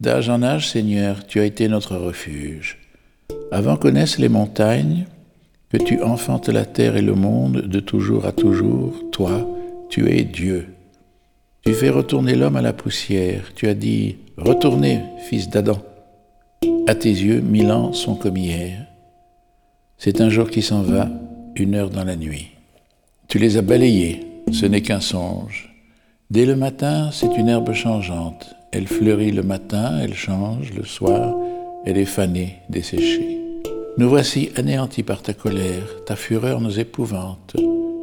D'âge en âge, Seigneur, tu as été notre refuge. Avant que naissent les montagnes, que tu enfantes la terre et le monde de toujours à toujours, toi, tu es Dieu. Tu fais retourner l'homme à la poussière. Tu as dit, retournez, fils d'Adam. À tes yeux, mille ans sont comme hier. C'est un jour qui s'en va, une heure dans la nuit. Tu les as balayés, ce n'est qu'un songe. Dès le matin, c'est une herbe changeante. Elle fleurit le matin, elle change le soir, elle est fanée, desséchée. Nous voici anéantis par ta colère, ta fureur nous épouvante.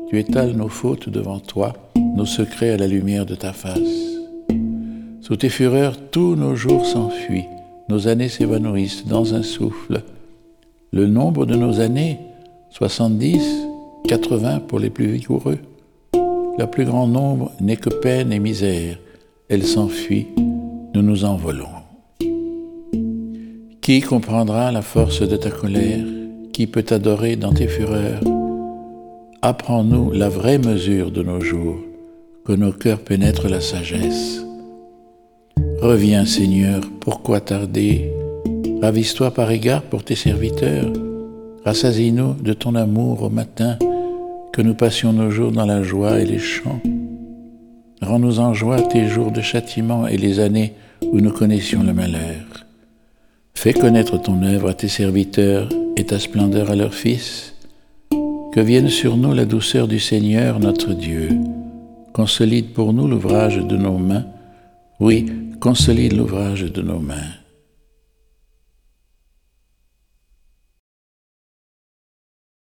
Tu étales nos fautes devant toi, nos secrets à la lumière de ta face. Sous tes fureurs, tous nos jours s'enfuient, nos années s'évanouissent dans un souffle. Le nombre de nos années, 70, 80 pour les plus vigoureux. Le plus grand nombre n'est que peine et misère. Elle s'enfuit, nous nous envolons. Qui comprendra la force de ta colère? Qui peut t'adorer dans tes fureurs? Apprends-nous la vraie mesure de nos jours, que nos cœurs pénètrent la sagesse. Reviens Seigneur, pourquoi tarder? Ravise-toi par égard pour tes serviteurs. Rassasie-nous de ton amour au matin, que nous passions nos jours dans la joie et les chants. Rends-nous en joie tes jours de châtiment et les années où nous connaissions le malheur. Fais connaître ton œuvre à tes serviteurs et ta splendeur à leurs fils. Que vienne sur nous la douceur du Seigneur notre Dieu. Consolide pour nous l'ouvrage de nos mains. Oui, consolide l'ouvrage de nos mains.